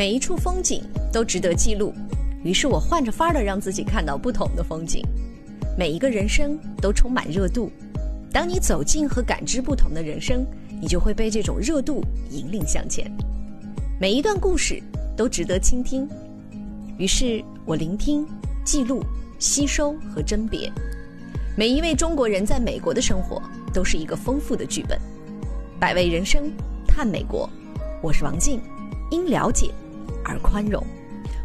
每一处风景都值得记录，于是我换着法儿的让自己看到不同的风景。每一个人生都充满热度，当你走进和感知不同的人生，你就会被这种热度引领向前。每一段故事都值得倾听，于是我聆听、记录、吸收和甄别。每一位中国人在美国的生活都是一个丰富的剧本。百味人生，探美国，我是王静，因了解而宽容。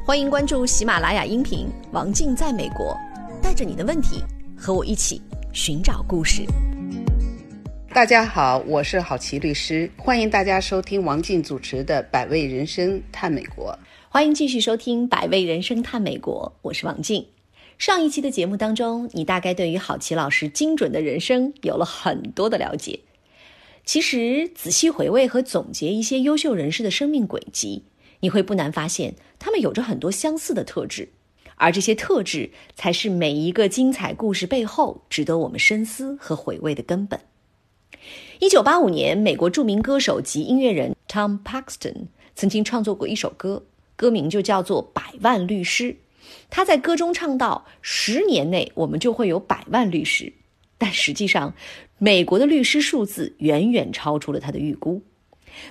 欢迎关注喜马拉雅音频《王静在美国》，带着你的问题和我一起寻找故事。大家好，我是郝琪律师，欢迎大家收听王静主持的《百味人生探美国》。欢迎继续收听《百味人生探美国》，我是王静。上一期的节目当中，你大概对于郝琪老师精准的人生有了很多的了解。其实仔细回味和总结一些优秀人士的生命轨迹，你会不难发现，他们有着很多相似的特质，而这些特质才是每一个精彩故事背后值得我们深思和回味的根本。一九八五年，美国著名歌手及音乐人 Tom Paxton 曾经创作过一首歌，歌名就叫做《百万律师》。他在歌中唱到：“十年内，我们就会有百万律师。”但实际上，美国的律师数字远远超出了他的预估。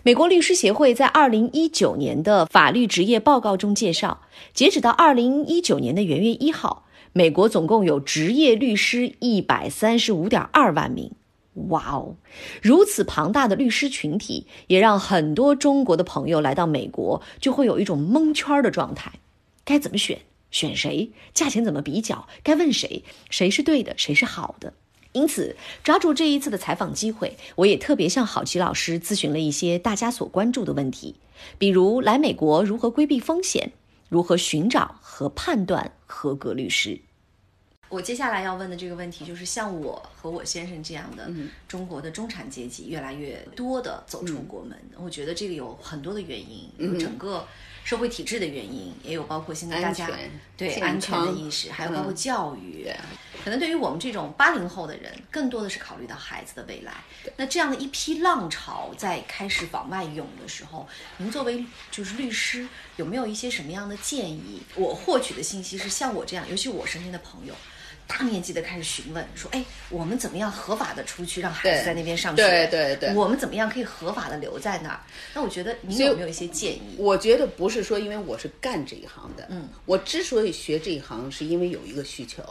美国律师协会在二零一九年的法律职业报告中介绍，截止到二零一九年的元月一号，美国总共有职业律师一百三十五点二万名。哇哦！如此庞大的律师群体，也让很多中国的朋友来到美国，就会有一种蒙圈的状态：该怎么选？选谁？价钱怎么比较？该问谁？谁是对的？谁是好的？因此，抓住这一次的采访机会，我也特别向郝奇老师咨询了一些大家所关注的问题，比如来美国如何规避风险，如何寻找和判断合格律师。我接下来要问的这个问题，就是像我和我先生这样的中国的中产阶级越来越多的走出国门，我觉得这个有很多的原因，有整个。社会体制的原因，也有包括现在大家对安全的意识，还有包括教育。可能对于我们这种八零后的人，更多的是考虑到孩子的未来。那这样的一批浪潮在开始往外涌的时候，您作为就是律师，有没有一些什么样的建议？我获取的信息是像我这样，尤其我身边的朋友。大面积的开始询问，说：“哎，我们怎么样合法的出去，让孩子在那边上学？对对对，我们怎么样可以合法的留在那儿？那我觉得您有没有一些建议？我觉得不是说因为我是干这一行的，嗯，我之所以学这一行，是因为有一个需求。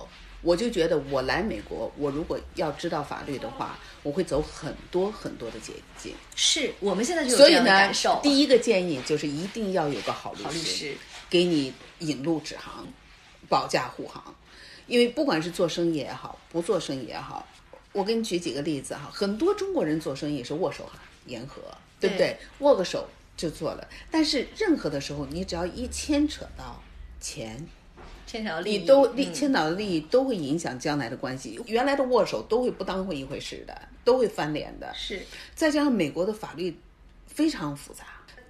我就觉得我来美国，我如果要知道法律的话，我会走很多很多的捷径。是我们现在就有这样的感受。第一个建议就是一定要有个好律师，给你引路指航，保驾护航。因为不管是做生意也好，不做生意也好，我给你举几个例子哈。很多中国人做生意是握手言和，对不对？握个手就做了。但是任何的时候，你只要一牵扯到钱，牵扯到利益，你都利牵扯到利益都会影响将来的关系。原来的握手都会不当回一回事的，都会翻脸的。是。再加上美国的法律非常复杂。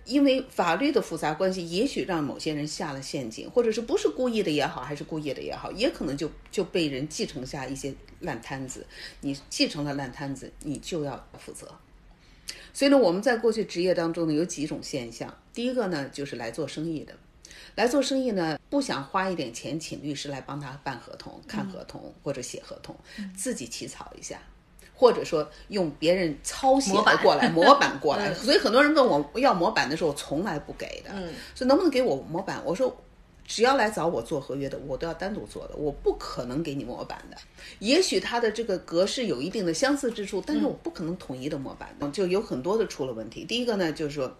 因为法律的复杂关系，也许让某些人下了陷阱，或者是不是故意的也好，还是故意的也好，也可能就就被人继承下一些烂摊子。你继承了烂摊子，你就要负责。所以呢，我们在过去职业当中呢，有几种现象。第一个呢，就是来做生意的，来做生意呢，不想花一点钱请律师来帮他办合同、看合同或者写合同，自己起草一下。或者说用别人抄写的过来模板过来，所以很多人问我要模板的时候，我从来不给的。嗯，所以能不能给我模板？我说，只要来找我做合约的，我都要单独做的，我不可能给你模板的。也许它的这个格式有一定的相似之处，但是我不可能统一的模板的，就有很多的出了问题。第一个呢，就是说，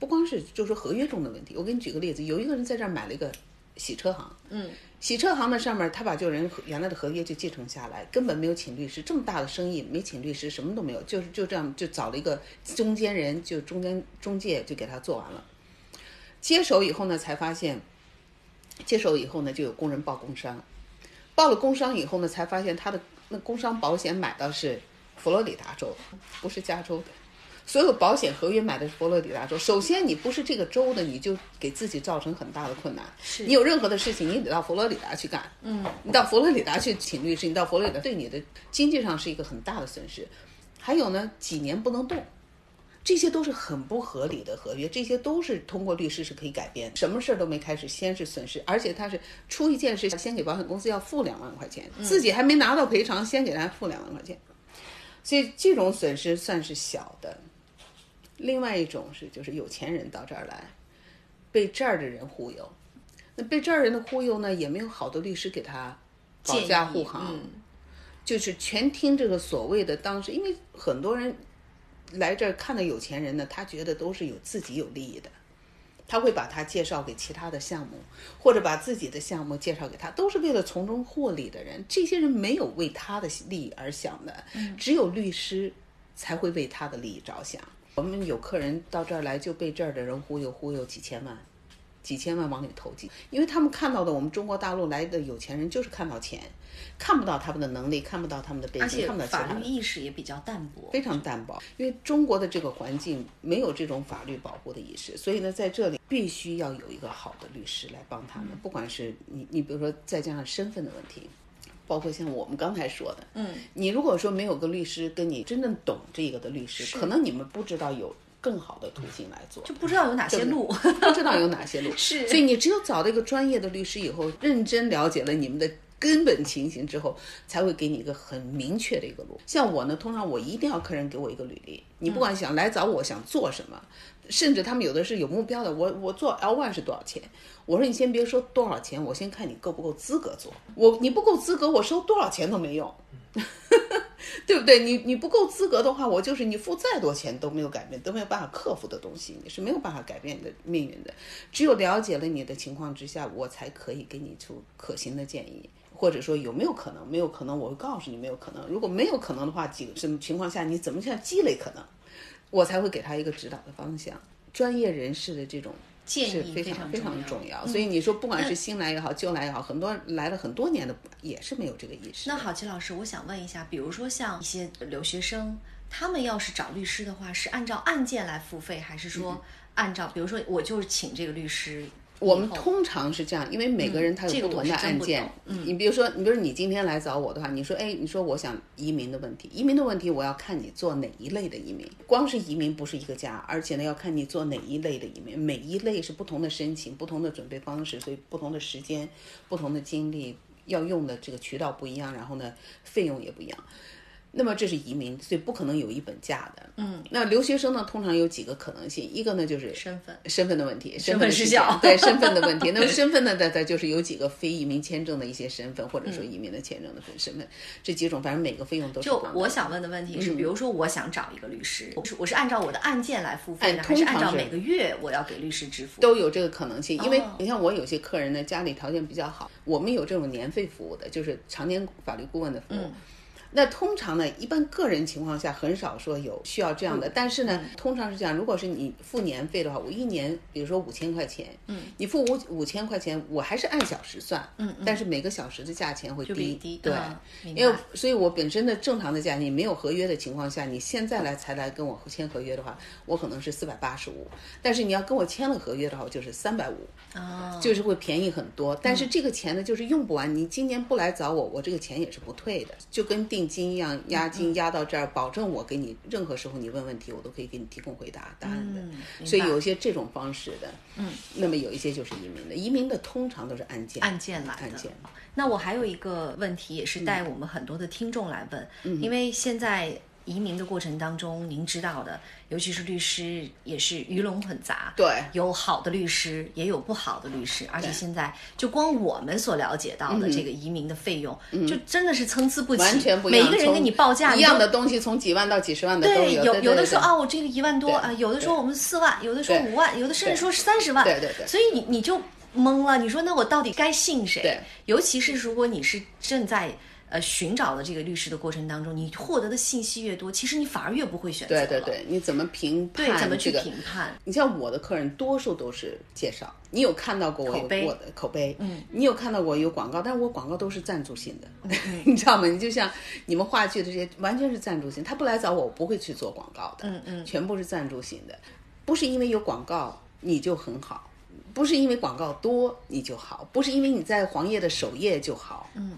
不光是就是说合约中的问题。我给你举个例子，有一个人在这儿买了一个洗车行，嗯。洗车行的上面，他把就人原来的合约就继承下来，根本没有请律师。这么大的生意没请律师，什么都没有，就是就这样就找了一个中间人，就中间中介就给他做完了。接手以后呢，才发现，接手以后呢，就有工人报工伤，报了工伤以后呢，才发现他的那工伤保险买的是佛罗里达州，不是加州的。所有保险合约买的是佛罗里达州。首先，你不是这个州的，你就给自己造成很大的困难。是你有任何的事情，你得到佛罗里达去干。嗯，你到佛罗里达去请律师，你到佛罗里达对你的经济上是一个很大的损失。还有呢，几年不能动，这些都是很不合理的合约，这些都是通过律师是可以改变。什么事儿都没开始，先是损失，而且他是出一件事，先给保险公司要付两万块钱，自己还没拿到赔偿，先给他付两万块钱，所以这种损失算是小的。另外一种是，就是有钱人到这儿来，被这儿的人忽悠，那被这儿人的忽悠呢，也没有好的律师给他保驾护航，就是全听这个所谓的当时，因为很多人。来这儿看到有钱人呢，他觉得都是有自己有利益的，他会把他介绍给其他的项目，或者把自己的项目介绍给他，都是为了从中获利的人。这些人没有为他的利益而想的，只有律师才会为他的利益着想。我们有客人到这儿来，就被这儿的人忽悠忽悠几千万。几千万往里投进，因为他们看到的我们中国大陆来的有钱人就是看到钱，看不到他们的能力，看不到他们的背景，看不到法律意识也比较淡薄，非常淡薄。因为中国的这个环境没有这种法律保护的意识，所以呢，在这里必须要有一个好的律师来帮他们。不管是你，你比如说再加上身份的问题，包括像我们刚才说的，嗯，你如果说没有个律师跟你真正懂这个的律师，可能你们不知道有。更好的途径来做，就不知道有哪些路，不知道有哪些路，是。所以你只有找到一个专业的律师以后，认真了解了你们的根本情形之后，才会给你一个很明确的一个路。像我呢，通常我一定要客人给我一个履历，你不管想来找我想做什么，甚至他们有的是有目标的，我我做 L one 是多少钱？我说你先别说多少钱，我先看你够不够资格做。我你不够资格，我收多少钱都没用。对不对？你你不够资格的话，我就是你付再多钱都没有改变，都没有办法克服的东西，你是没有办法改变你的命运的。只有了解了你的情况之下，我才可以给你出可行的建议，或者说有没有可能？没有可能，我会告诉你没有可能。如果没有可能的话，几个什么情况下你怎么样积累可能，我才会给他一个指导的方向。专业人士的这种。建议非常非常重要，所以你说不管是新来也好，旧来也好，很多来了很多年的也是没有这个意识。那好，齐老师，我想问一下，比如说像一些留学生，他们要是找律师的话，是按照案件来付费，还是说按照，比如说我就是请这个律师？我们通常是这样，因为每个人他有不同的案件。嗯，你比如说，你比如说你今天来找我的话，你说，哎，你说我想移民的问题，移民的问题我要看你做哪一类的移民。光是移民不是一个家，而且呢要看你做哪一类的移民，每一类是不同的申请、不同的准备方式，所以不同的时间、不同的精力要用的这个渠道不一样，然后呢费用也不一样。那么这是移民，所以不可能有一本价的。嗯，那留学生呢，通常有几个可能性，一个呢就是身份身份的问题，身份失效，对 身份的问题。那么身份呢，在在就是有几个非移民签证的一些身份，或者说移民的签证的身份，这几种，反正每个费用都是。就我想问的问题是，比如说我想找一个律师，我是我是按照我的案件来付费呢，还是按照每个月我要给律师支付？都有这个可能性，因为你像我有些客人呢，家里条件比较好，我们有这种年费服务的，就是常年法律顾问的服务。那通常呢，一般个人情况下很少说有需要这样的，但是呢，通常是这样。如果是你付年费的话，我一年比如说五千块钱，嗯，你付五五千块钱，我还是按小时算，嗯，但是每个小时的价钱会低，低对，因为所以我本身的正常的价钱，没有合约的情况下，你现在来才来跟我签合约的话，我可能是四百八十五，但是你要跟我签了合约的话，就是三百五，哦，就是会便宜很多。但是这个钱呢，就是用不完，你今年不来找我，我这个钱也是不退的，就跟定。金一样押金押到这儿，保证我给你任何时候你问问题，我都可以给你提供回答答案的。所以有一些这种方式的，嗯，那么有一些就是移民的，移民的通常都是案件案件来的。案件。那我还有一个问题，也是带我们很多的听众来问，因为现在。移民的过程当中，您知道的，尤其是律师也是鱼龙混杂，对，有好的律师，也有不好的律师，而且现在就光我们所了解到的这个移民的费用，就真的是参差不齐，完全不一样。每个人给你报价一样的东西，从几万到几十万的都有。有有的说啊，我这个一万多啊，有的说我们四万，有的说五万，有的甚至说三十万，对对对。所以你你就懵了，你说那我到底该信谁？对，尤其是如果你是正在。呃，寻找的这个律师的过程当中，你获得的信息越多，其实你反而越不会选择。对对对，你怎么评判？对，怎么去评判？你像我的客人，多数都是介绍。你有看到过我我的口碑？嗯，你有看到过有广告，但是我广告都是赞助性的，你知道吗？你就像你们话剧的这些，完全是赞助性。他不来找我，我不会去做广告的。嗯嗯，全部是赞助性的，不是因为有广告你就很好，不是因为广告多你就好，不是因为你在黄页的首页就好。嗯，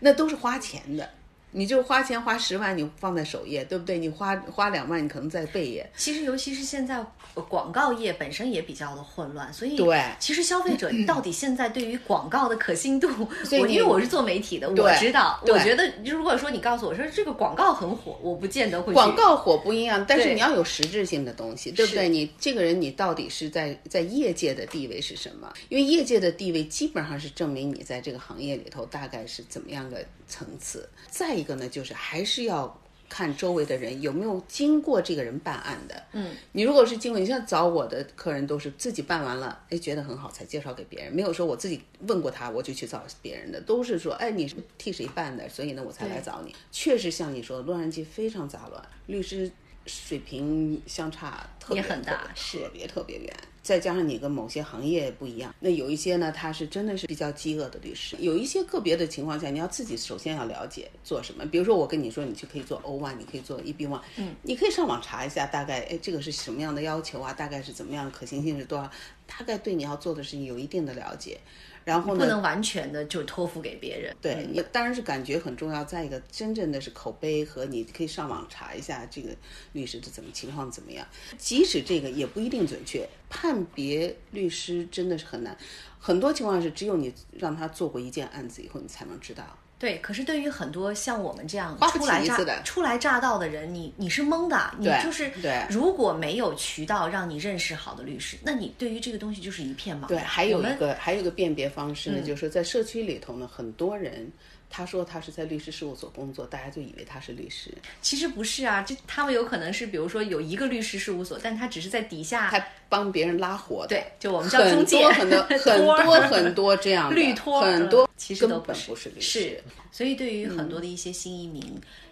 那都是花钱的。你就花钱花十万，你放在首页，对不对？你花花两万，你可能在背页。其实，尤其是现在广告业本身也比较的混乱，所以对，其实消费者到底现在对于广告的可信度，我因为我是做媒体的，我知道。我觉得如果说你告诉我说这个广告很火，我不见得会。广告火不一样，但是你要有实质性的东西，对不对？你这个人，你到底是在在业界的地位是什么？因为业界的地位基本上是证明你在这个行业里头大概是怎么样个层次。再一个呢，就是还是要看周围的人有没有经过这个人办案的。嗯，你如果是经过，你像找我的客人都是自己办完了，哎，觉得很好才介绍给别人，没有说我自己问过他我就去找别人的，都是说，哎，你是替谁办的，所以呢我才来找你。确实像你说的，洛杉矶非常杂乱，律师水平相差特别很大，特别特别远。再加上你跟某些行业不一样，那有一些呢，他是真的是比较饥饿的律师。有一些个别的情况下，你要自己首先要了解做什么。比如说，我跟你说，你去可以做 O one，你可以做 EB one，嗯，你可以上网查一下，大概哎这个是什么样的要求啊？大概是怎么样，可行性是多少？大概对你要做的事情有一定的了解。然后呢？不能完全的就托付给别人。对，你当然是感觉很重要。再一个，真正的是口碑和你可以上网查一下这个律师的怎么情况怎么样。即使这个也不一定准确，判别律师真的是很难。很多情况是只有你让他做过一件案子以后，你才能知道。对，可是对于很多像我们这样初来乍初来乍到的人，你你是懵的，你就是如果没有渠道让你认识好的律师，那你对于这个东西就是一片茫然。对，还有一个还有一个辨别方式呢，就是说在社区里头呢，很多人。他说他是在律师事务所工作，大家就以为他是律师。其实不是啊，这他们有可能是，比如说有一个律师事务所，但他只是在底下，他帮别人拉活的。对，就我们叫中介，很多 很多很多这样的 律托，很多其实都不是律师。是，所以对于很多的一些新移民。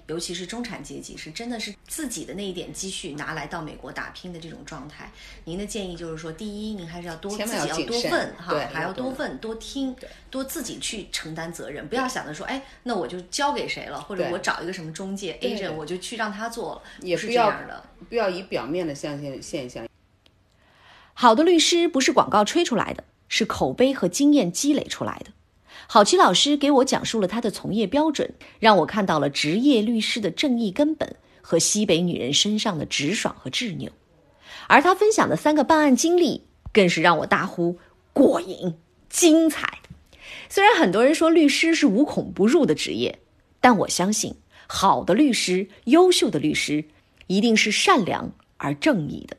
尤其是中产阶级，是真的是自己的那一点积蓄拿来到美国打拼的这种状态。您的建议就是说，第一，您还是要多自己要多问哈，还要多问多听，多自己去承担责任，不要想着说，哎，那我就交给谁了，或者我找一个什么中介 agent，我就去让他做了，也是这样的。不要以表面的象现现象。好的律师不是广告吹出来的，是口碑和经验积累出来的。郝奇老师给我讲述了他的从业标准，让我看到了职业律师的正义根本和西北女人身上的直爽和执拗。而他分享的三个办案经历，更是让我大呼过瘾、精彩。虽然很多人说律师是无孔不入的职业，但我相信好的律师、优秀的律师一定是善良而正义的。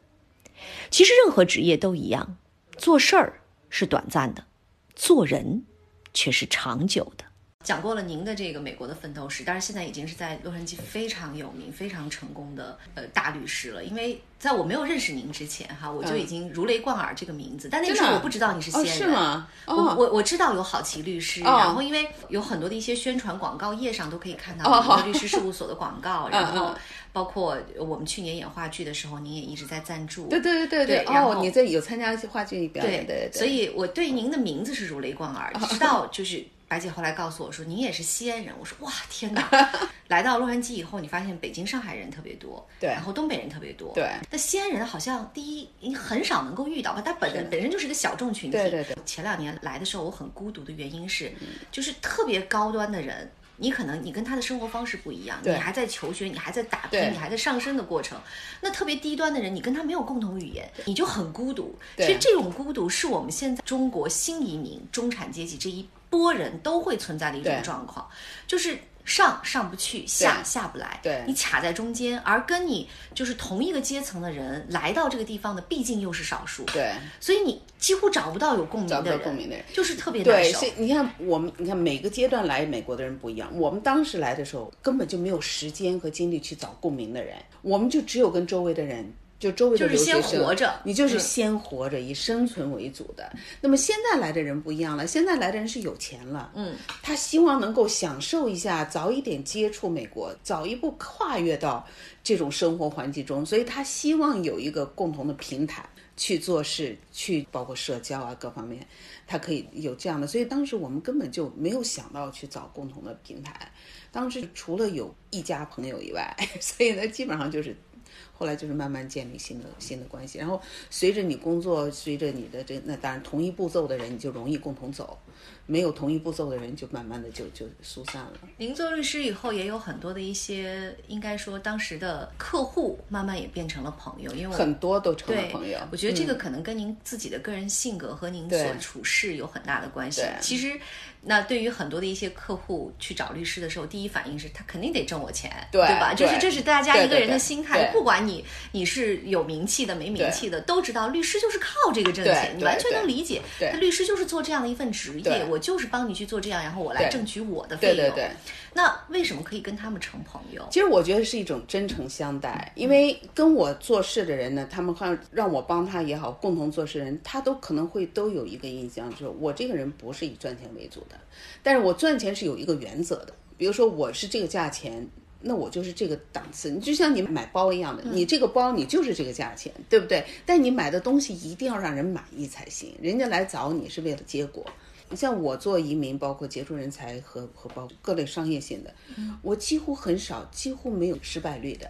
其实任何职业都一样，做事儿是短暂的，做人。却是长久的。讲过了您的这个美国的奋斗史，但是现在已经是在洛杉矶非常有名、非常成功的呃大律师了。因为在我没有认识您之前，哈，我就已经如雷贯耳这个名字。但那个时候我不知道你是西安人，是吗？我我我知道有好奇律师，然后因为有很多的一些宣传广告页上都可以看到很多律师事务所的广告，然后包括我们去年演话剧的时候，您也一直在赞助。对对对对对。哦，你在有参加一些话剧表演，对对。所以我对您的名字是如雷贯耳，直到就是。白姐后来告诉我说：“您也是西安人。”我说：“哇，天哪！来到洛杉矶以后，你发现北京、上海人特别多，对，然后东北人特别多，对。那西安人好像第一，你很少能够遇到吧？他本本身就是一个小众群体。对对对。前两年来的时候，我很孤独的原因是，就是特别高端的人，你可能你跟他的生活方式不一样，你还在求学，你还在打拼，你还在上升的过程。那特别低端的人，你跟他没有共同语言，你就很孤独。其实这种孤独是我们现在中国新移民中产阶级这一。多人都会存在的一种状况，就是上上不去，下下不来，对。你卡在中间，而跟你就是同一个阶层的人来到这个地方的，毕竟又是少数，对，所以你几乎找不到有共鸣的人，共鸣的人。就是特别难受。对，你看我们，你看每个阶段来美国的人不一样，我们当时来的时候根本就没有时间和精力去找共鸣的人，我们就只有跟周围的人。就周围的留学生，你就是先活着，以生存为主的。那么现在来的人不一样了，现在来的人是有钱了，嗯，他希望能够享受一下，早一点接触美国，早一步跨越到这种生活环境中，所以他希望有一个共同的平台去做事，去包括社交啊各方面，他可以有这样的。所以当时我们根本就没有想到去找共同的平台，当时除了有一家朋友以外，所以呢基本上就是。后来就是慢慢建立新的新的关系，然后随着你工作，随着你的这那当然同一步骤的人你就容易共同走，没有同一步骤的人就慢慢的就就疏散了。您做律师以后也有很多的一些，应该说当时的客户慢慢也变成了朋友，因为很多都成了朋友。我觉得这个嗯可能跟您自己的个人性格和您所处事有很大的关系。其实，那对于很多的一些客户去找律师的时候，第一反应是他肯定得挣我钱，对吧？就是这是大家一个人的心态，不管你你是有名气的没名气的，都知道律师就是靠这个挣钱，你完全能理解。他律师就是做这样的一份职业对，我就是帮你去做这样，然后我来对挣取我的费用。对对对。那为什么可以跟他们成朋友？其实我觉得是一种真诚相待，因为跟我做事的人呢，他们看让我帮他也好，共同做事人，他都可能会都有一个印象，就是我这个人不是以赚钱为主的，但是我赚钱是有一个原则的，比如说我是这个价钱。那我就是这个档次，你就像你买包一样的，你这个包你就是这个价钱，对不对？但你买的东西一定要让人满意才行，人家来找你是为了结果。你像我做移民，包括杰出人才和和包括各类商业性的，我几乎很少，几乎没有失败率的。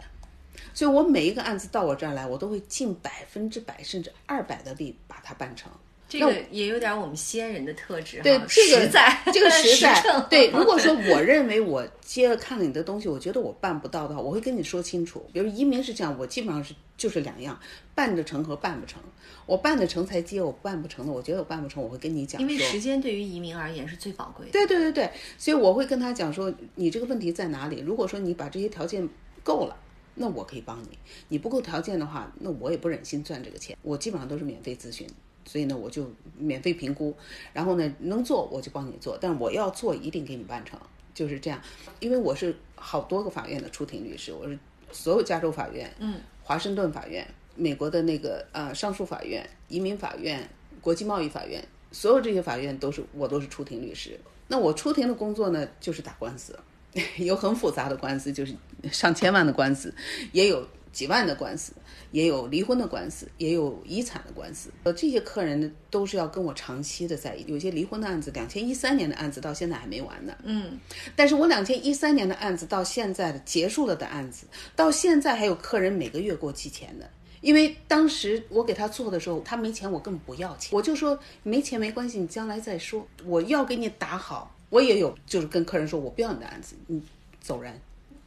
所以我每一个案子到我这儿来，我都会尽百分之百甚至二百的力把它办成。这个也有点我们西安人的特质哈，对这个实在，这个实在诚对。如果说我认为我接了看了你的东西，我觉得我办不到的话，我会跟你说清楚。比如移民是这样，我基本上是就是两样，办得成和办不成。我办得成才接，我办不成的，我觉得我办不成，我会跟你讲。因为时间对于移民而言是最宝贵的。对对对对，所以我会跟他讲说，你这个问题在哪里？如果说你把这些条件够了，那我可以帮你；你不够条件的话，那我也不忍心赚这个钱。我基本上都是免费咨询，所以呢，我就免费评估，然后呢，能做我就帮你做，但我要做一定给你办成，就是这样。因为我是好多个法院的出庭律师，我是所有加州法院、嗯，华盛顿法院、美国的那个呃上诉法院、移民法院、国际贸易法院，所有这些法院都是我都是出庭律师。那我出庭的工作呢，就是打官司，有很复杂的官司，就是上千万的官司，也有几万的官司，也有离婚的官司，也有遗产的官司。呃，这些客人呢，都是要跟我长期的在。有些离婚的案子，两千一三年的案子到现在还没完呢。嗯，但是我两千一三年的案子到现在的结束了的案子，到现在还有客人每个月给我寄钱的。因为当时我给他做的时候，他没钱，我根本不要钱，我就说没钱没关系，你将来再说，我要给你打好。我也有就是跟客人说，我不要你的案子，你走人。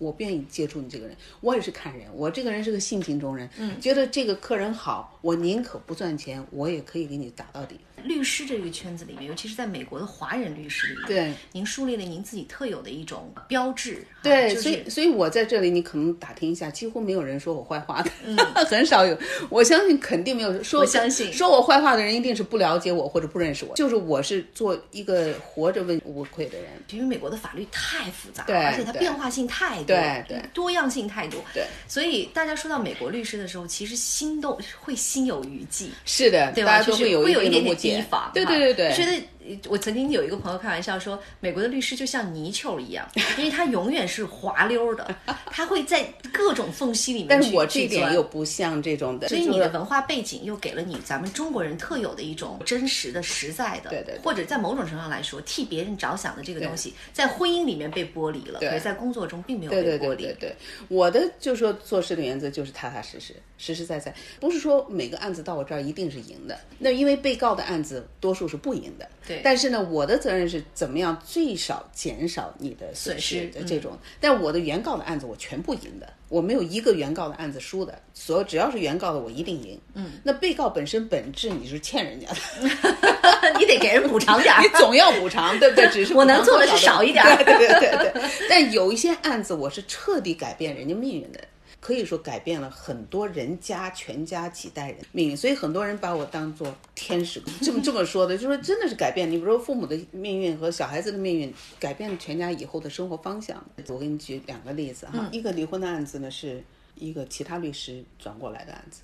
我不愿意接触你这个人，我也是看人，我这个人是个性情中人，嗯，觉得这个客人好，我宁可不赚钱，我也可以给你打到底。律师这个圈子里面，尤其是在美国的华人律师里面，对，您树立了您自己特有的一种标志。哈对，就是所以所以我在这里，你可能打听一下，几乎没有人说我坏话的，很少有。我相信肯定没有说，我相信说我坏话的人一定是不了解我或者不认识我。就是我是做一个活着问无愧的人。因为美国的法律太复杂了，对而且它变化性太多，对对多样性太多，对，所以大家说到美国律师的时候，其实心都会心有余悸，是的，对吧？大家都就是有一点点提防，对对对对，觉得呃我曾经有一个朋友开玩笑说，美国的律师就像泥鳅一样，因为他永远是滑溜的，他会在各种缝隙里面去但是我这一点又不像这种的，所以你的文化背景又给了你咱们中国人特有的一种真实的、实在的，对对对或者在某种程度上来说，替别人着想的这个东西，在婚姻里面被剥离了，对可是在工作中并没有被剥离。对对对对，我的就说做事的原则就是踏踏实实、实实在在，不是说每个案子到我这儿一定是赢的。那因为被告的案子多数是不赢的，对但是呢，我的责任是怎么样最少减少你的损失的这种。但我的原告的案子我全部赢的，我没有一个原告的案子输的，所有只要是原告的我一定赢。嗯，那被告本身本质你是欠人家的。你得给人补偿点儿 你总要补偿，对不对？只是我能做的是少一点 对对对对。但有一些案子，我是彻底改变人家命运的，可以说改变了很多人家全家几代人命运。所以很多人把我当做天使，这么这么说的，就说真的是改变。你比如说父母的命运和小孩子的命运，改变全家以后的生活方向。我给你举两个例子哈，一个离婚的案子呢，是一个其他律师转过来的案子，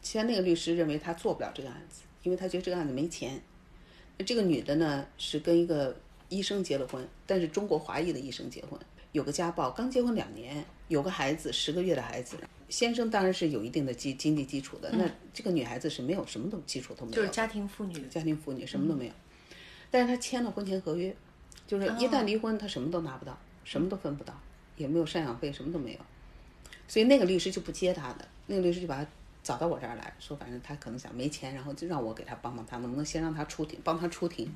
其他那个律师认为他做不了这个案子，因为他觉得这个案子没钱。这个女的呢是跟一个医生结了婚，但是中国华裔的医生结婚，有个家暴，刚结婚两年，有个孩子，十个月的孩子。先生当然是有一定的基经济基础的，那这个女孩子是没有什么都基础都没有，就是家庭妇女，家庭妇女什么都没有，但是她签了婚前合约，就是一旦离婚，她什么都拿不到，什么都分不到，也没有赡养费，什么都没有，所以那个律师就不接她的。那个律师就把她找到我这儿来说，反正她可能想没钱，然后就让我给她帮帮她，能不能先让她出庭，帮她出庭。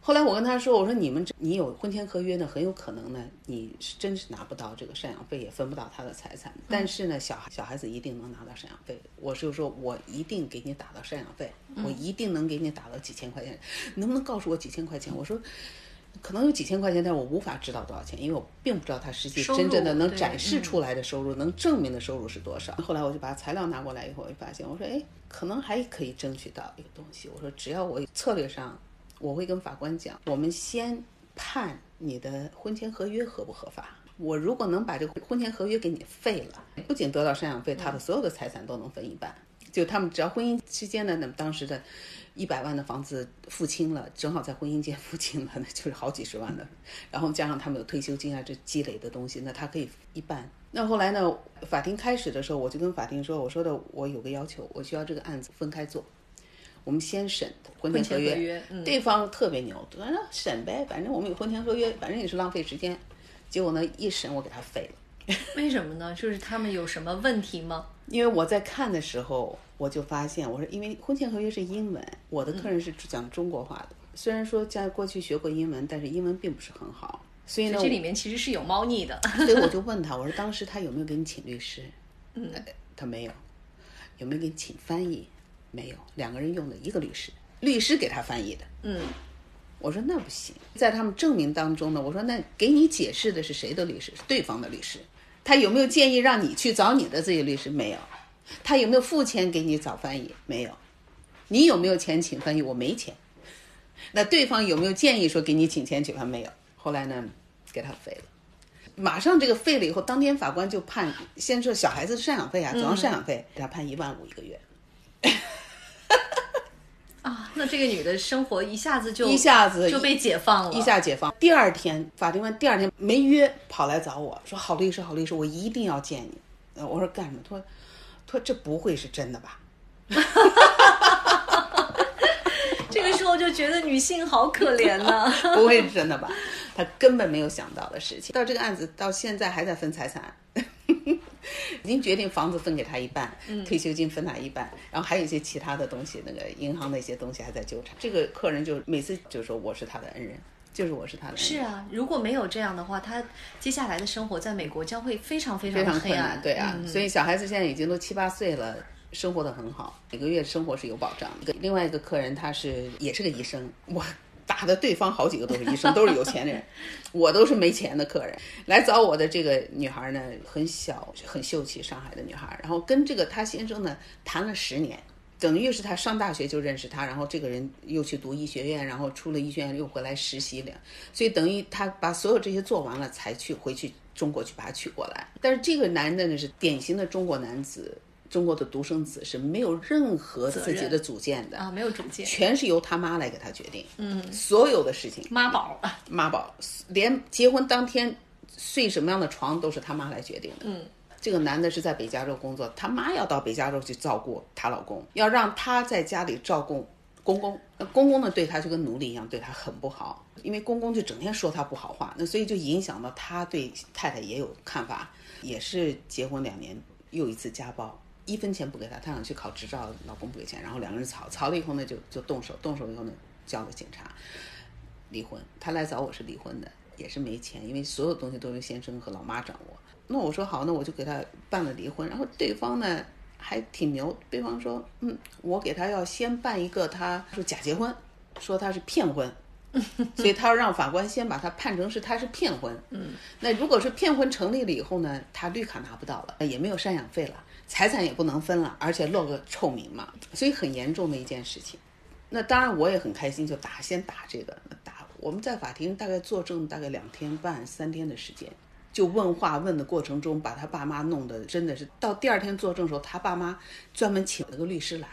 后来我跟他说：“我说你们这你有婚前合约呢，很有可能呢，你是真是拿不到这个赡养费，也分不到他的财产。但是呢，小孩小孩子一定能拿到赡养费。我就说我一定给你打到赡养费，我一定能给你打到几千块钱。能不能告诉我几千块钱？我说可能有几千块钱，但我无法知道多少钱，因为我并不知道他实际真正的能展示出来的收入，能证明的收入是多少。后来我就把材料拿过来以后，我就发现，我说哎，可能还可以争取到一个东西。我说只要我策略上。”我会跟法官讲，我们先判你的婚前合约合不合法。我如果能把这个婚前合约给你废了，不仅得到赡养费，他的所有的财产都能分一半。就他们只要婚姻期间呢，那么当时的一百万的房子付清了，正好在婚姻间付清了，那就是好几十万的。然后加上他们有退休金啊，这积累的东西，那他可以一半。那后来呢，法庭开始的时候，我就跟法庭说，我说的我有个要求，我需要这个案子分开做。我们先审婚前合约，合约嗯对方特别牛，反正审呗，反正我们有婚前合约，反正也是浪费时间。结果呢，一审我给他废了，为什么呢？就是他们有什么问题吗？因为我在看的时候，我就发现，我说因为婚前合约是英文，我的客人是讲中国话的，虽然说在过去学过英文，但是英文并不是很好，所以呢，这里面其实是有猫腻的。所以我就问他，我说当时他有没有给你请律师？嗯，他没有。有没有给你请翻译？没有，两个人用的一个律师，律师给他翻译的。嗯，我说那不行，在他们证明当中呢，我说那给你解释的是谁的律师？是对方的律师。他有没有建议让你去找你的这些律师？没有。他有没有付钱给你找翻译？没有。你有没有钱请翻译？我没钱。那对方有没有建议说给你请钱请翻？没有。后来呢，给他废了。马上这个废了以后，当天法官就判，先说小孩子赡养费啊，主要赡养费，给他判一万五一个月。啊，那这个女的生活一下子就一下子就被解放了，一下解放。第二天，法庭官第二天没约，跑来找我说：“郝律师，郝律师，我一定要见你。”呃，我说干什么？他说：“他说这不会是真的吧？” 这个时候就觉得女性好可怜呢、不会是真的吧？他根本没有想到的事情。到这个案子到现在还在分财产，已经决定房子分给他一半，退休金分他一半，然后还有一些其他的东西，那个银行的一些东西还在纠缠。这个客人就每次就说我是他的恩人，就是我是他的恩人。是啊，如果没有这样的话，他接下来的生活在美国将会非常非常非常黑暗。困难，对啊，嗯所以小孩子现在已经都七八岁了，生活的很好，每个月生活是有保障的。另外一个客人他是也是个医生，我打的对方好几个都是医生，都是有钱的人，我都是没钱的客人。来找我的这个女孩呢，很小，很秀气，上海的女孩，然后跟这个她先生呢谈了十年。等于是他上大学就认识他，然后这个人又去读医学院，然后出了医学院又回来实习了，所以等于他把所有这些做完了，才去回去中国去把他娶过来。但是这个男的呢是典型的中国男子，中国的独生子是没有任何自己的主见的，啊，没有主见，全是由他妈来给他决定，嗯，所有的事情妈宝。妈宝，连结婚当天睡什么样的床都是他妈来决定的，嗯。这个男的是在北加州工作，他妈要到北加州去照顾她老公，要让她在家里照顾公公。那公公呢，对他就跟奴隶一样，对他很不好，因为公公就整天说他不好话，那所以就影响到他对太太也有看法，也是结婚两年又一次家暴，一分钱不给他，他想去考执照，老公不给钱，然后两个人吵，吵了以后呢就就动手，动手以后呢叫了警察，离婚。他来找我是离婚的，也是没钱，因为所有东西都是先生和老妈掌握。那我说好，那我就给他办了离婚。然后对方呢还挺牛，对方说，嗯，我给他要先办一个，他说假结婚，说他是骗婚，所以他要让法官先把他判成是他是骗婚。嗯，那如果是骗婚成立了以后呢，他绿卡拿不到了，也没有赡养费了，财产也不能分了，而且落个臭名嘛，所以很严重的一件事情。那当然我也很开心，就打先打这个打。我们在法庭大概作证大概两天半三天的时间。就问话问的过程中，把他爸妈弄得真的是到第二天作证的时候，他爸妈专门请了个律师来，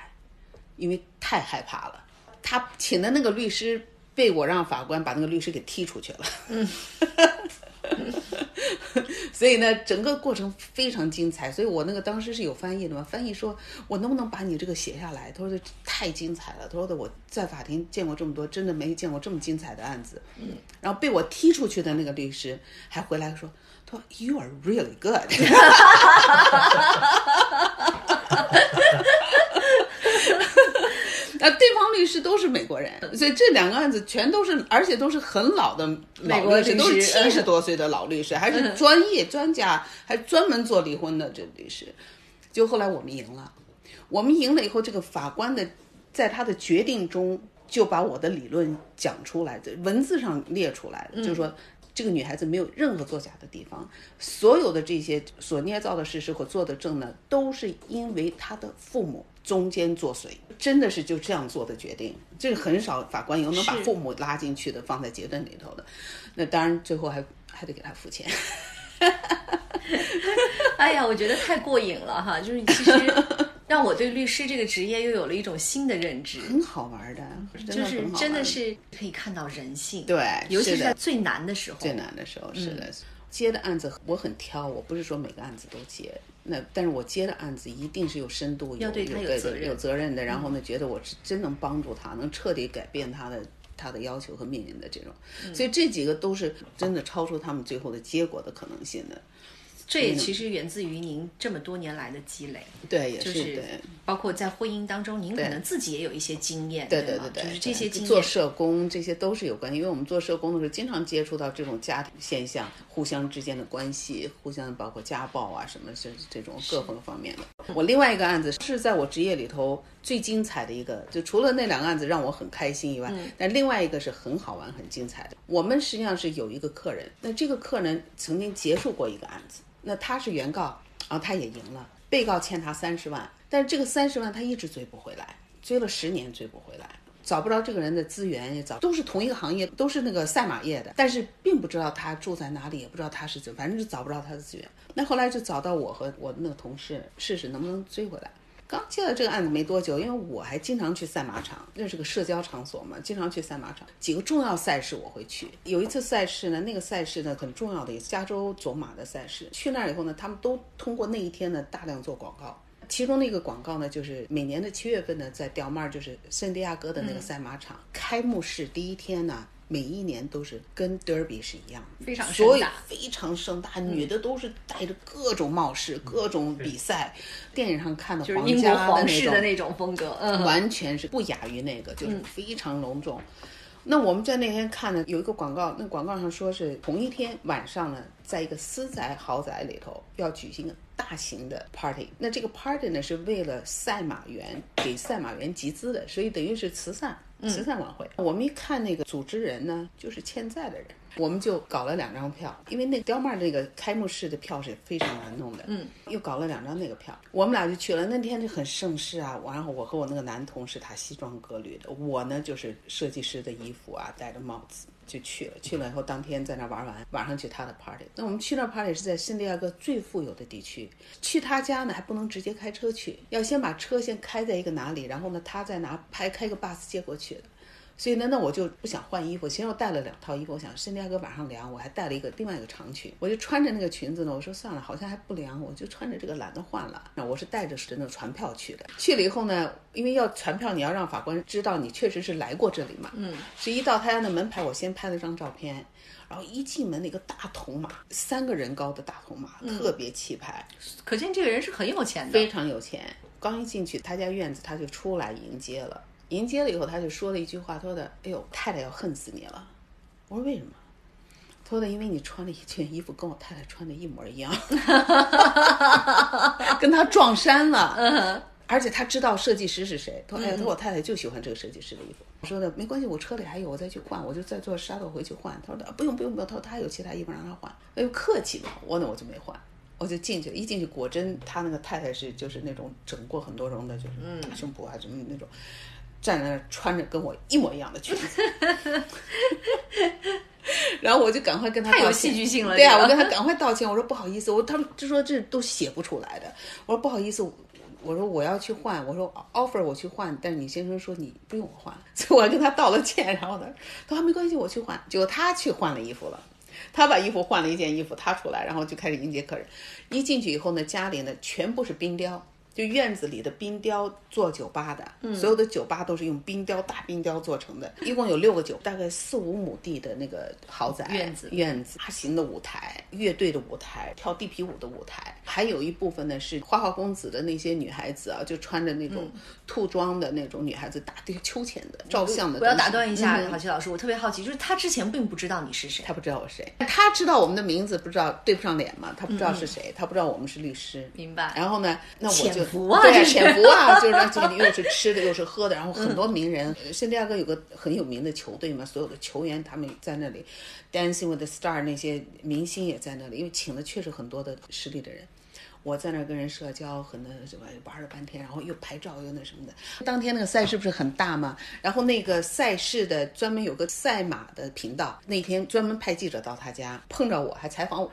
因为太害怕了。他请的那个律师被我让法官把那个律师给踢出去了。嗯，所以呢，整个过程非常精彩。所以我那个当时是有翻译的嘛，翻译说我能不能把你这个写下来？他说太精彩了，他说的我在法庭见过这么多，真的没见过这么精彩的案子。嗯，然后被我踢出去的那个律师还回来说，他说 You are really good。那对方律师都是美国人，所以这两个案子全都是，而且都是很老的老律师，都是七十多岁的老律师，还是专业专家，还专门做离婚的这律师。就后来我们赢了，我们赢了以后，这个法官的在他的决定中就把我的理论讲出来，文字上列出来了，就是说这个女孩子没有任何作假的地方，所有的这些所捏造的事实和做的证呢，都是因为她的父母。中间作祟，真的是就这样做的决定。这个很少法官有能把父母拉进去的，放在结论里头的。那当然，最后还还得给他付钱。哎呀，我觉得太过瘾了哈！就是其实让我对律师这个职业又有了一种新的认知，很好玩的，就是真的是可以看到人性。对，尤其是在最难的时候。最难的时候是的，接的案子我很挑，我不是说每个案子都接。那但是我接的案子一定是有深度、有有责有责任的，然后呢，觉得我是真能帮助他，能彻底改变他的他的要求和命运的这种，所以这几个都是真的超出他们最后的结果的可能性的。这也其实源自于您这么多年来的积累，对，也是包括在婚姻当中，您可能自己也有一些经验，对对对对，就是这些经验。做社工这些都是有关系，因为我们做社工的时候，经常接触到这种家庭现象，互相之间的关系，互相包括家暴啊什么，这这种各方方面的。我另外一个案子是在我职业里头最精彩的一个，就除了那两个案子让我很开心以外，但另外一个是很好玩、很精彩的。我们实际上是有一个客人，那这个客人曾经结束过一个案子。那他是原告，然后他也赢了，被告欠他三十万，但是这个三十万他一直追不回来，追了十年追不回来，找不着这个人的资源，也找都是同一个行业，都是那个赛马业的，但是并不知道他住在哪里，也不知道他是怎，反正就找不着他的资源。那后来就找到我和我那个同事试试能不能追回来。刚接了这个案子没多久，因为我还经常去赛马场，那是个社交场所嘛，经常去赛马场。几个重要赛事我会去。有一次赛事呢，那个赛事呢很重要的，一次加州走马的赛事。去那儿以后呢，他们都通过那一天呢大量做广告。其中的一个广告呢，就是每年的七月份呢，在吊曼就是圣地亚哥的那个赛马场开幕式第一天呢。每一年都是跟 Derby 是一样，非常所以非常盛大，女的都是带着各种帽饰、各种比赛，电影上看的皇家皇室的那种风格，嗯，完全是不亚于那个，就是非常隆重。那我们在那天看呢有一个广告，那广告上说是同一天晚上呢，在一个私宅豪宅里头要举行大型的 party。那这个 party 呢是为了赛马员给赛马员集资的，所以等于是慈善。慈善晚会，我们一看那个组织人呢，就是欠债的人，我们就搞了两张票，因为那雕曼那个开幕式的票是非常难弄的，嗯，又搞了两张那个票，我们俩就去了。那天就很盛世啊，然后我和我那个男同事，他西装革履的，我呢就是设计师的衣服啊，戴着帽子。就去了，去了以后当天在那玩完，晚上去他的 party。那我们去那 party 是在圣地亚哥最富有的地区，去他家呢还不能直接开车去，要先把车先开在一个哪里，然后呢他再拿拍开个 bus 接过去的。所以呢，那我就不想换衣服。其实我带了两套衣服，我想圣地亚哥晚上凉，我还带了一个另外一个长裙，我就穿着那个裙子呢。我说算了，好像还不凉，我就穿着这个懒得换了。那我是带着是那个船票去的。去了以后呢，因为要船票，你要让法官知道你确实是来过这里嘛。嗯。是一到他家的门牌，我先拍了张照片，然后一进门那个大铜马，三个人高的大铜马，特别气派。可见这个人是很有钱的，非常有钱。刚一进去他家院子，他就出来迎接了。迎接了以后，他就说了一句话，他说的：“哎呦，太太要恨死你了。”我说：“为什么？”他说的：“因为你穿了一件衣服，跟我太太穿的一模一样，跟他撞衫了。而且他知道设计师是谁。他说：‘哎呀，他说我太太就喜欢这个设计师的衣服。’我说的没关系，我车里还有，我再去换，我就再坐沙漏回去换。他说的不用不用不用，他说他还有其他衣服让他换。哎呦，客气嘛，我呢我就没换，我就进去了。一进去，果真他那个太太是就是那种整过很多容的，就是大胸脯啊什么那种。”站在那穿着跟我一模一样的裙子，然后我就赶快跟他太有戏剧性了。对啊，我跟他赶快道歉，我说不好意思，我他们就说这都写不出来的。我说不好意思，我说我要去换，我说 offer 我去换，但是你先生说你不用我换，所以我跟他道了歉。然后呢，他说没关系，我去换。结果他去换了衣服了。他把衣服换了一件衣服，他出来，然后就开始迎接客人。一进去以后呢，家里呢全部是冰雕。就院子里的冰雕做酒吧的，所有的酒吧都是用冰雕大冰雕做成的。一共有六个酒，大概四五亩地的那个豪宅院子，院子大型的舞台，乐队的舞台，跳地皮舞的舞台，还有一部分呢是花花公子的那些女孩子啊，就穿着那种兔装的那种女孩子打这个秋千的照相的。我要打断一下，郝琪老师，我特别好奇，就是他之前并不知道你是谁，他不知道我谁，他知道我们的名字，不知道对不上脸嘛，他不知道是谁，他不知道我们是律师，明白。然后呢，那我就。啊，对，潜伏啊，就是这里又是吃的又是喝的，然后很多名人，圣地亚哥有个很有名的球队嘛，所有的球员他们在那里，Dancing with the Star 那些明星也在那里，因为请的确实很多的实力的人，我在那跟人社交，很那什么玩了半天，然后又拍照又那什么的。当天那个赛事不是很大嘛，然后那个赛事的专门有个赛马的频道，那天专门派记者到他家碰着我还采访我。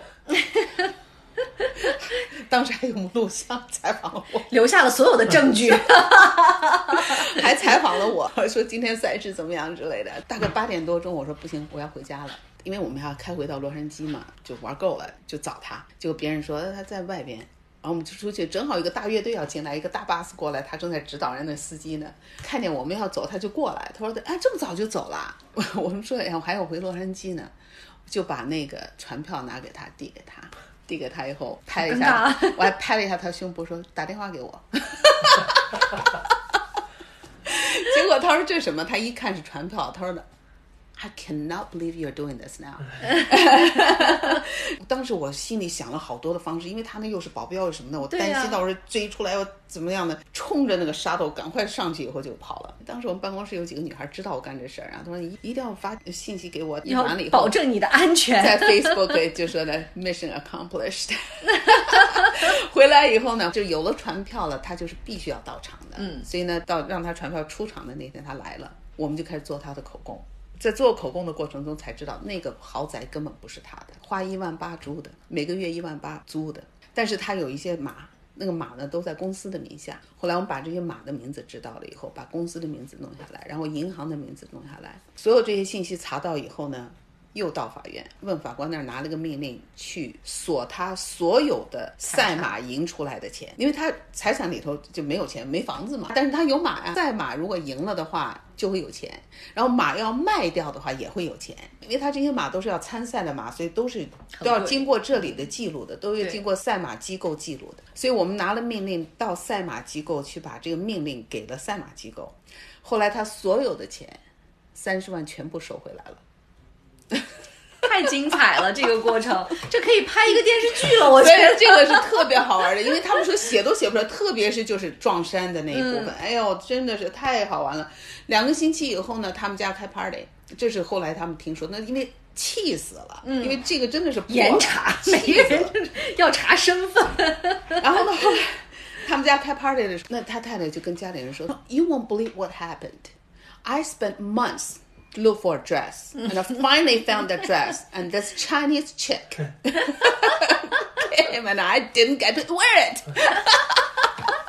当时还有录像采访我，留下了所有的证据，还采访了我说今天赛事怎么样之类的。大概八点多钟，我说不行，我要回家了，因为我们要开回到洛杉矶嘛，就玩够了就找他。结果别人说他在外边，然后我们就出去，正好一个大乐队要进来，一个大巴士过来，他正在指导人那司机呢，看见我们要走，他就过来，他说哎这么早就走了？我们说哎我还要回洛杉矶呢，就把那个船票拿给他，递给他。递给他以后，拍了一下，我还拍了一下他胸部，说打电话给我。结果他说这什么？他一看是传票，他说的。I cannot believe you're doing this now。当时我心里想了好多的方式，因为他那又是保镖又什么的，我担心到时候追出来要怎么样的，冲着那个沙头赶快上去以后就跑了。当时我们办公室有几个女孩知道我干这事儿，然后她说你一定要发信息给我，完了以后保证你的安全，在 Facebook 就说的 mission accomplished。回来以后呢，就有了船票了，他就是必须要到场的，嗯，所以呢，到让他船票出场的那天他来了，我们就开始做他的口供。在做口供的过程中才知道，那个豪宅根本不是他的，花一万八租的，每个月一万八租的。但是他有一些马，那个马呢都在公司的名下。后来我们把这些马的名字知道了以后，把公司的名字弄下来，然后银行的名字弄下来，所有这些信息查到以后呢。又到法院问法官那儿拿了个命令去锁他所有的赛马赢出来的钱，因为他财产里头就没有钱，没房子嘛。但是他有马呀，赛马如果赢了的话就会有钱，然后马要卖掉的话也会有钱，因为他这些马都是要参赛的马，所以都是都要经过这里的记录的，都要经过赛马机构记录的。所以我们拿了命令到赛马机构去把这个命令给了赛马机构，后来他所有的钱三十万全部收回来了。太精彩了，这个过程，这可以拍一个电视剧了。我觉得这个是特别好玩的，因为他们说写都写不出来，特别是就是撞衫的那一部分，哎呦，真的是太好玩了。两个星期以后呢，他们家开 party，这是后来他们听说，那因为气死了，因为这个真的是严查，每个人要查身份。然后呢，后来他们家开 party 的时候，那他太太就跟家里人说：“You won't believe what happened. I spent months.” Look for a dress. And I finally found a dress, and this Chinese chick came, and I didn't get to wear it.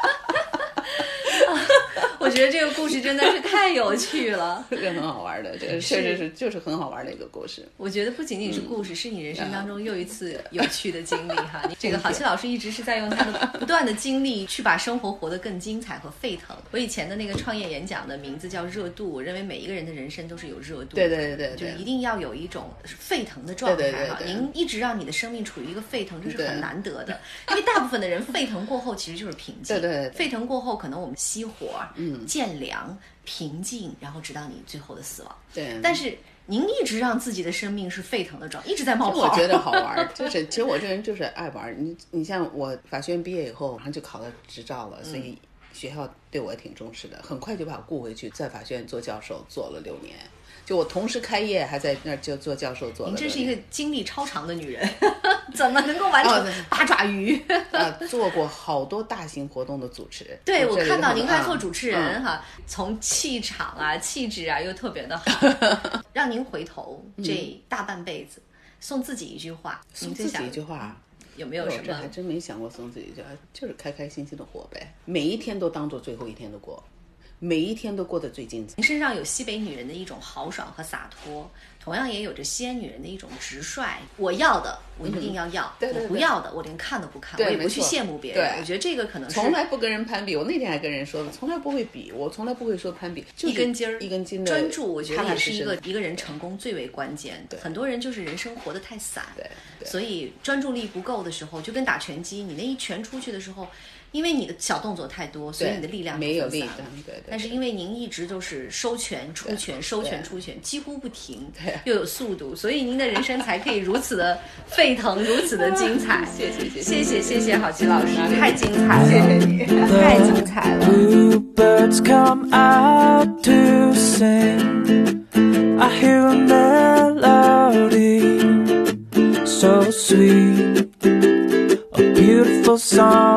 我觉得这个故事真的是太有趣了，这个很好玩的，这个确实是就是很好玩的一个故事。我觉得不仅仅是故事，是你人生当中又一次有趣的经历哈。这个郝奇老师一直是在用他的不断的经历去把生活活得更精彩和沸腾。我以前的那个创业演讲的名字叫热度，我认为每一个人的人生都是有热度，对对对，就一定要有一种沸腾的状态哈。您一直让你的生命处于一个沸腾，这是很难得的，因为大部分的人沸腾过后其实就是平静，对对，沸腾过后可能我们熄火，嗯，见凉。平静，然后直到你最后的死亡。对，但是您一直让自己的生命是沸腾的状，一直在冒泡。我觉得好玩，就是其实我这人就是爱玩。你你像我法学院毕业以后，马上就考了执照了，所以学校对我也挺重视的，很快就把我雇回去，在法学院做教授，做了六年。就我同时开业，还在那儿就做教授做。您真是一个精力超长的女人，怎么能够完成八爪鱼？啊，做过好多大型活动的主持。对，我看到您在做主持人哈，从气场啊、气质啊，又特别的好。让您回头这大半辈子，送自己一句话，送自己一句话，有没有什么？这还真没想过送自己一句，就是开开心心的活呗，每一天都当做最后一天的过。每一天都过得最精彩。您身上有西北女人的一种豪爽和洒脱，同样也有着西安女人的一种直率。我要的，我一定要要；对对对我不要的，我连看都不看，我也不去羡慕别人。我觉得这个可能是从来不跟人攀比，我那天还跟人说了，从来不会比，我从来不会说攀比，就一根筋儿，一根筋的专注，我觉得也是一个一个人成功最为关键。对很多人就是人生活得太散，所以专注力不够的时候，就跟打拳击，你那一拳出去的时候，因为你的小动作太多，所以你的力量没有力。但是因为您一直都是收拳出拳，收拳出拳，几乎不停，又有速度，所以您的人生才可以如此的沸腾，如此的精彩。谢 谢谢谢。谢谢郝琪老师，太精彩了，太精彩了。A beautiful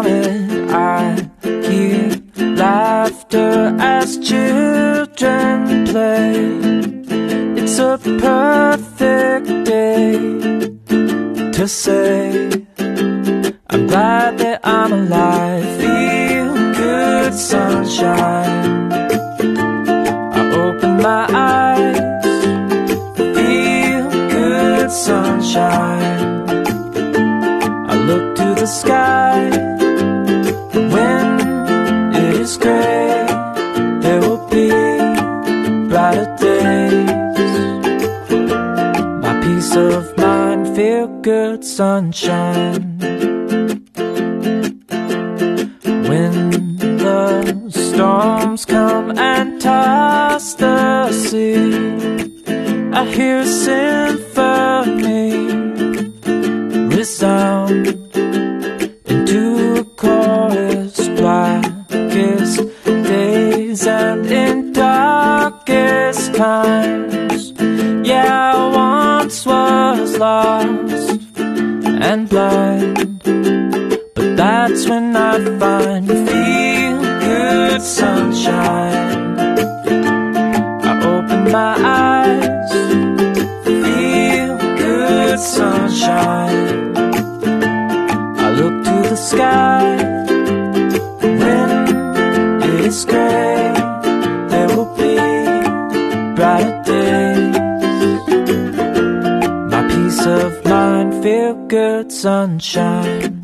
and I hear laughter as children play. It's a perfect day to say. I'm glad that I'm alive. Feel good sunshine. I open my eyes. Feel good sunshine the sky. Sunshine. I look to the sky when it is gray. There will be brighter days. My peace of mind, feel good sunshine.